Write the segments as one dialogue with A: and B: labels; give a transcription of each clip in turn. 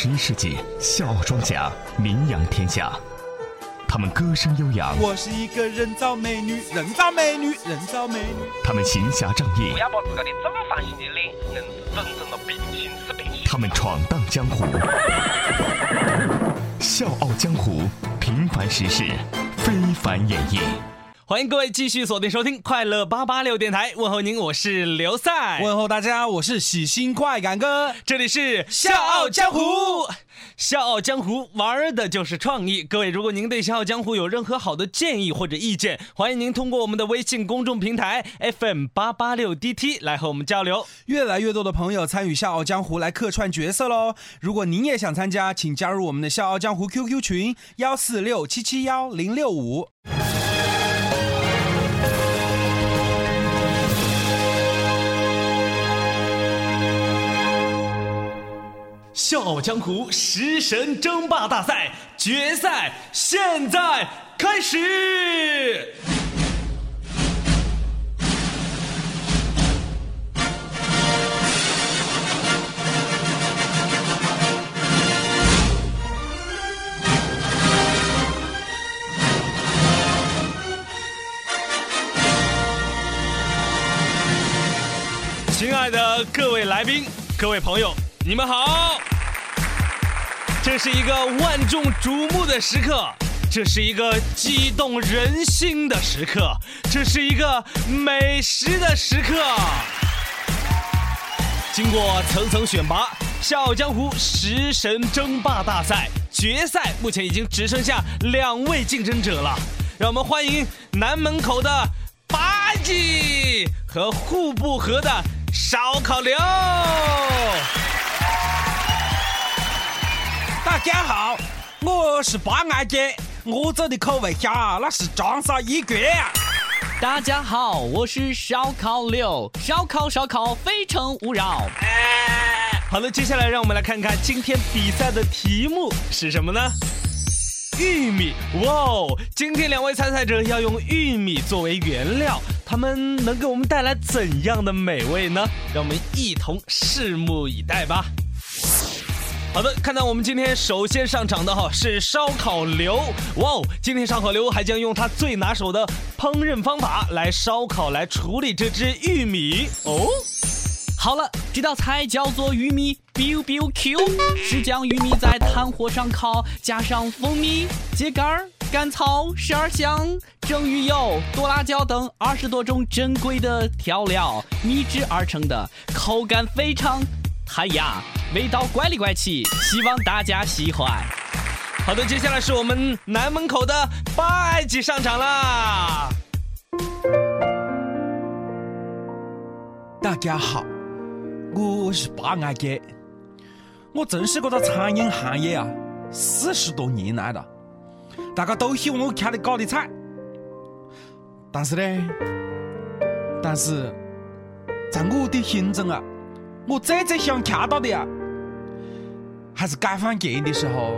A: 十一世纪笑傲庄稼名扬天下，他们歌声悠扬，
B: 我是一个人造美女，人造美女，人造美女。
A: 他们行侠仗义
C: 不，要把自个的正方形的脸硬是整成了平行四平行。
A: 他们闯荡江湖，笑傲江湖，平凡实事，非凡演绎。
D: 欢迎各位继续锁定收听快乐八八六电台，问候您，我是刘赛，
B: 问候大家，我是喜新快感哥。
D: 这里是笑傲江湖。笑傲江湖玩的就是创意。各位，如果您对笑傲江湖有任何好的建议或者意见，欢迎您通过我们的微信公众平台 FM 八八六 DT 来和我们交流。
B: 越来越多的朋友参与《笑傲江湖》来客串角色喽！如果您也想参加，请加入我们的《笑傲江湖》QQ 群幺四六七七幺零六五。
D: 笑傲江湖食神争霸大赛决赛现在开始。亲爱的各位来宾、各位朋友，你们好！这是一个万众瞩目的时刻，这是一个激动人心的时刻，这是一个美食的时刻。经过层层选拔，《笑傲江湖》食神争霸大赛决赛目前已经只剩下两位竞争者了，让我们欢迎南门口的八戒和户部河的烧烤刘。
B: 大家好，我是八阿姐，我做的口味虾那是长沙一绝啊！
E: 大家好，我是烧烤六，烧烤烧烤非诚勿扰。
D: 哎好了，接下来让我们来看看今天比赛的题目是什么呢？玉米，哇哦！今天两位参赛者要用玉米作为原料，他们能给我们带来怎样的美味呢？让我们一同拭目以待吧。好的，看到我们今天首先上场的哈是烧烤刘，哇哦！今天烧烤刘还将用他最拿手的烹饪方法来烧烤来处理这只玉米哦。
E: 好了，这道菜叫做玉米 biu biu Q，是将玉米在炭火上烤，加上蜂蜜、秸秆、甘草、十二香、蒸鱼油、剁辣椒等二十多种珍贵的调料秘制而成的，口感非常嗨呀，味道怪里怪气，希望大家喜欢。
D: 好的，接下来是我们南门口的八爱吉上场啦。
B: 大家好，我是八爱姐，我从事这个餐饮行业啊四十多年来了，大家都喜欢我吃的搞的菜，但是呢，但是在我的心中啊，我最最想看到的呀，还是解放前的时候，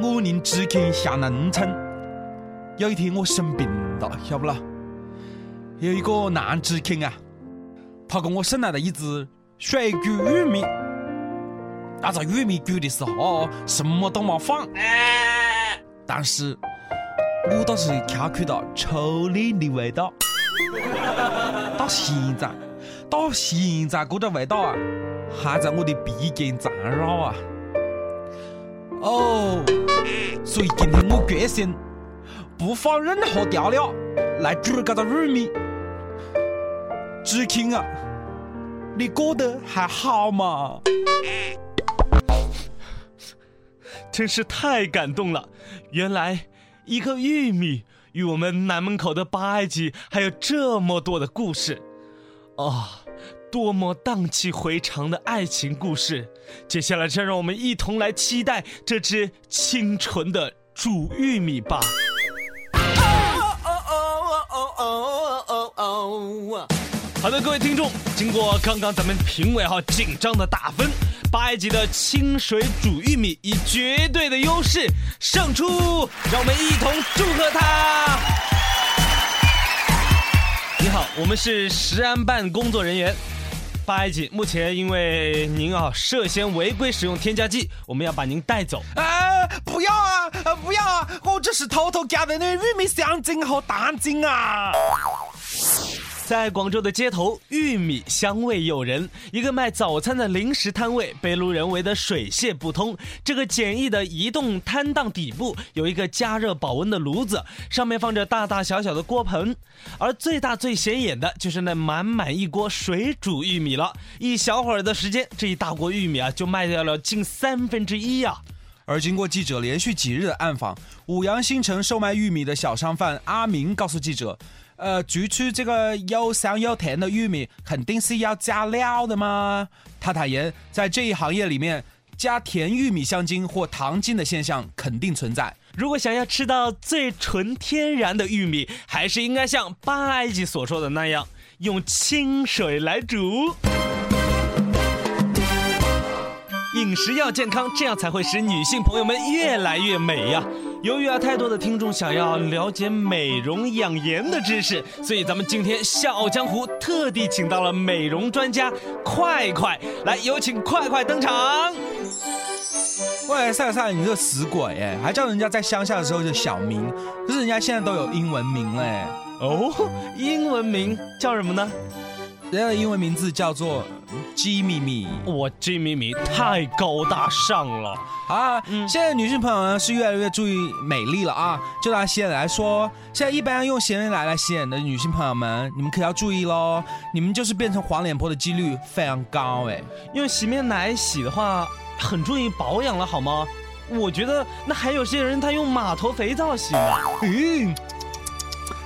B: 我领知青下农村，有一天我生病了，晓不啦？有一个男知青啊。他给我送来了一只水煮玉米，那个玉米煮的时候什么都没放，但是我倒是吃出了初恋的味道。到现在，到现在这个味道啊，还在我的鼻尖缠绕啊。哦，所以今天我决心不放任何调料来煮这个玉米。知青啊，你过得还好吗？
D: 真是太感动了！原来一个玉米与我们南门口的八爱吉还有这么多的故事，哦，多么荡气回肠的爱情故事！接下来，就让我们一同来期待这只清纯的煮玉米吧。好的，各位听众，经过刚刚咱们评委哈紧张的打分，八爱吉的清水煮玉米以绝对的优势胜出，让我们一同祝贺他。你好，我们是食安办工作人员。八爱姐，目前因为您啊涉嫌违规使用添加剂，我们要把您带走。
B: 啊，不要啊，呃不要啊！我这是偷偷加的那玉米香精和蛋精啊！
D: 在广州的街头，玉米香味诱人。一个卖早餐的零食摊位被路人围得水泄不通。这个简易的移动摊档底部有一个加热保温的炉子，上面放着大大小小的锅盆。而最大最显眼的就是那满满一锅水煮玉米了。一小会儿的时间，这一大锅玉米啊就卖掉了近三分之一呀、
B: 而经过记者连续几日的暗访，五羊新城售卖玉米的小商贩阿明告诉记者：“呃，煮出这个又香又甜的玉米，肯定是要加料的吗？”他坦言，在这一行业里面，加甜玉米香精或糖精的现象肯定存在。
D: 如果想要吃到最纯天然的玉米，还是应该像八埃及所说的那样，用清水来煮。饮食要健康，这样才会使女性朋友们越来越美呀、由于啊，太多的听众想要了解美容养颜的知识，所以咱们今天《笑傲江湖》特地请到了美容专家快快，来有请快快登场。
B: 喂，赛赛，你这死鬼哎，还叫人家在乡下的时候叫小名，可是人家现在都有英文名嘞。
D: 哦，英文名叫什么呢？
B: 人家的英文名字叫做咪。
D: 我这咪咪太高大上了。
B: 好啊，现在女性朋友呢是越来越注意美丽了啊。就拿洗脸来说，现在一般用洗脸奶来洗脸的女性朋友们，你们可要注意喽，你们就是变成黄脸婆的几率非常高哎。
D: 用洗面奶洗的话，很注意保养了，好吗？我觉得那还有些人他用码头肥皂洗呢。
B: 嗯，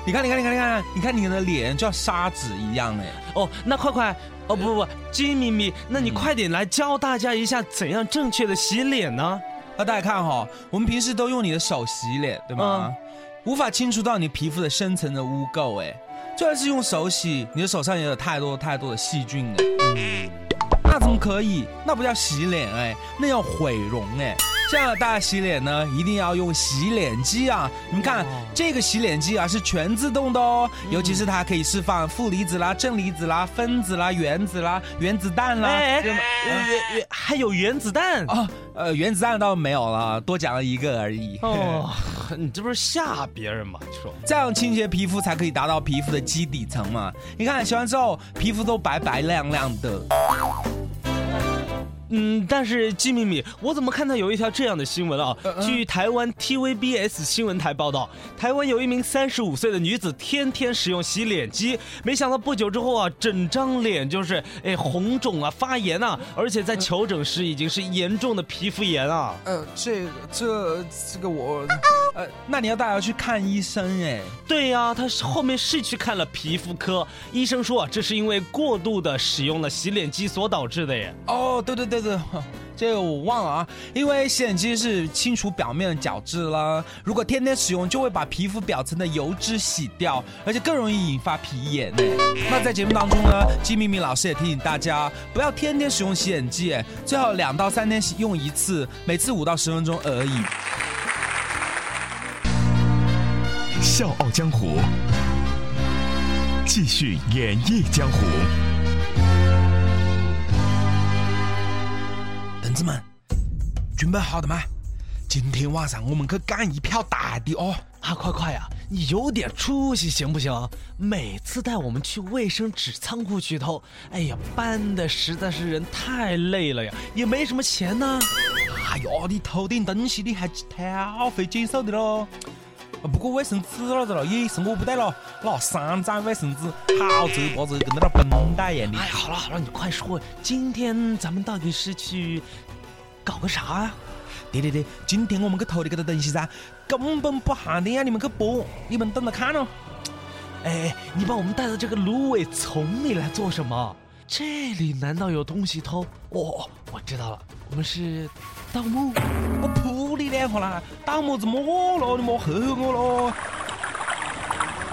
B: 你看，你看，你看，你看，你看你的脸就像沙子一样哎。
D: 哦，那快快，哦不不不，金咪咪，那你快点来教大家一下怎样正确的洗脸呢？
B: 那大家看哈、我们平时都用你的手洗脸，对吗？无法清除到你皮肤的深层的污垢，哎，就算是用手洗，你的手上也有太多太多的细菌哎。那怎么可以？那不叫洗脸哎，那叫毁容哎。这样大家洗脸呢，一定要用洗脸机啊！你们看，这个洗脸机啊是全自动的哦，尤其是它可以释放负离子啦、正离子啦、分子啦、原子啦、原子弹啦。
D: 哎，
B: 这么
D: 呃呃还有原子弹
B: 啊，呃，原子弹倒没有了，多讲了一个而已。
D: 哦，你这不是吓别人吗？你说
B: 这样清洁皮肤才可以达到皮肤的基底层嘛。你看洗完之后，皮肤都白白亮亮的。
D: 嗯，但是季敏敏，我怎么看到有一条这样的新闻啊？据台湾 TVBS 新闻台报道，台湾有一名三十五岁的女子天天使用洗脸机，没想到不久之后啊，整张脸就是哎红肿啊、发炎啊，而且在求诊时已经是严重的皮肤炎啊。
B: 呃，这这这个我，呃，那你要带他去看医生哎。
D: 对呀、她是后面是去看了皮肤科，医生说啊，这是因为过度的使用了洗脸机所导致的耶。
B: 哦，对对对对，这个我忘了啊，因为洗脸机是清除表面的角质啦，如果天天使用，就会把皮肤表层的油脂洗掉，而且更容易引发皮炎呢。那在节目当中呢，金明明老师也提醒大家，不要天天使用洗脸机，哎，最好两到三天洗用一次，每次五到十分钟而已。
A: 笑傲江湖，继续演绎江湖。
B: 同志们，准备好了吗？今天晚上我们去干一票大的哦！
D: 啊，快快呀、你有点出息行不行？每次带我们去卫生纸仓库取偷，哎呀，搬的实在是人太累了呀，也没什么钱呢。
B: 哎呦，你偷点东西你还挑费减少的咯。啊不过卫生纸那子了也是我不带了，那三张卫生纸，好折巴子，跟那个绷带一样的。
D: 哎，好了好了，你快说，今天咱们到底是去搞个啥呀、
B: 对对对，今天我们去偷的这个东西噻，根本不限定让你们去播，你们等着看哦。
D: 哎，你把我们带到这个芦苇丛里来做什么？这里难道有东西偷？哦，我知道了，我们是盗墓。
B: 我扑你两下啦！打么子么咯？你莫吓我咯！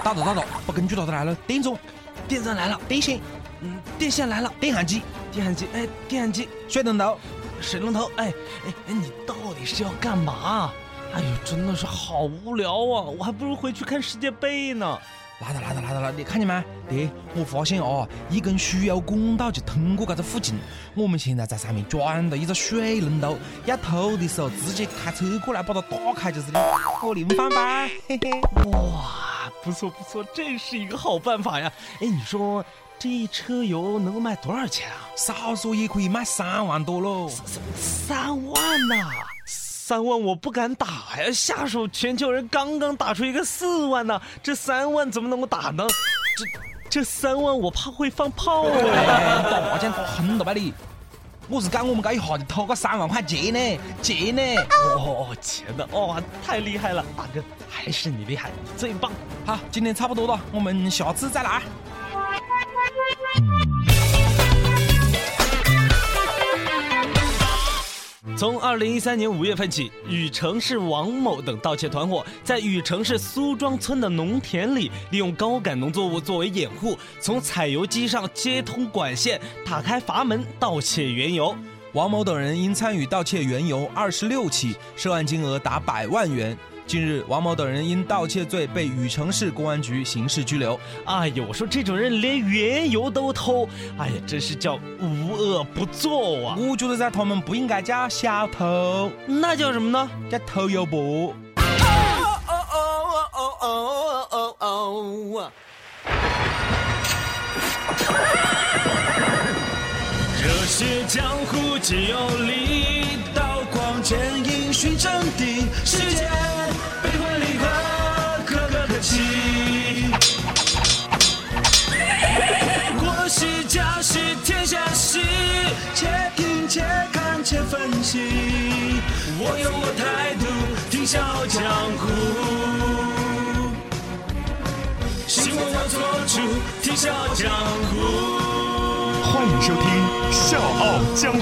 B: 到着到着，把工具拿出来了，电钟、
D: 电钻来了，
B: 电线、
D: 嗯，电线来了，
B: 电焊机、
D: 电焊机，哎，电焊机，
B: 水龙头。
D: 水龙头，哎哎哎，你到底是要干嘛？哎呦，真的是好无聊啊！我还不如回去看世界杯呢。
B: 来了来了来了来了，你看见没？爹，我发现啊，一根输油管道就通过这个附近，我们现在在上面装了一个水龙头，要偷的时候直接开车过来把它打开就是的，我另翻吧，嘿嘿。
D: 哇，不错不错，这是一个好办法呀！哎，你说这一车油能够卖多少钱啊？
B: 少说也可以卖三万多喽。
D: 三万呐、三万我不敢打呀！下手全球人刚刚打出一个四万呢、这三万怎么能够打呢？这这三万我怕会放炮哎！
B: 哎，大奖打横了吧你！我是讲我们这一下就掏个三万块钱呢，钱呢。
D: 哦，钱的哇，太厉害了，大哥，还是你厉害，最棒！
B: 好，今天差不多了，我们下次再来。
D: 从二零一三年五月份起，禹城市王某等盗窃团伙在禹城市苏庄村的农田里，利用高杆农作物作为掩护，从采油机上接通管线，打开阀门盗窃原油。
B: 王某等人因参与盗窃原油二十六起，涉案金额达百万元。近日，王某等人因盗窃罪被禹城市公安局刑事拘留。
D: 哎呦，我说这种人连原油都偷，哎呀，真是叫无恶不作啊！
B: 我觉得噻，他们不应该叫小偷，
D: 那叫什么呢？
B: 叫偷油婆。
D: 哦哦哦哦哦哦！
F: 热血江湖皆有理，刀光剑影寻真谛，世间笑江湖。
A: 欢迎收听《笑傲江湖》。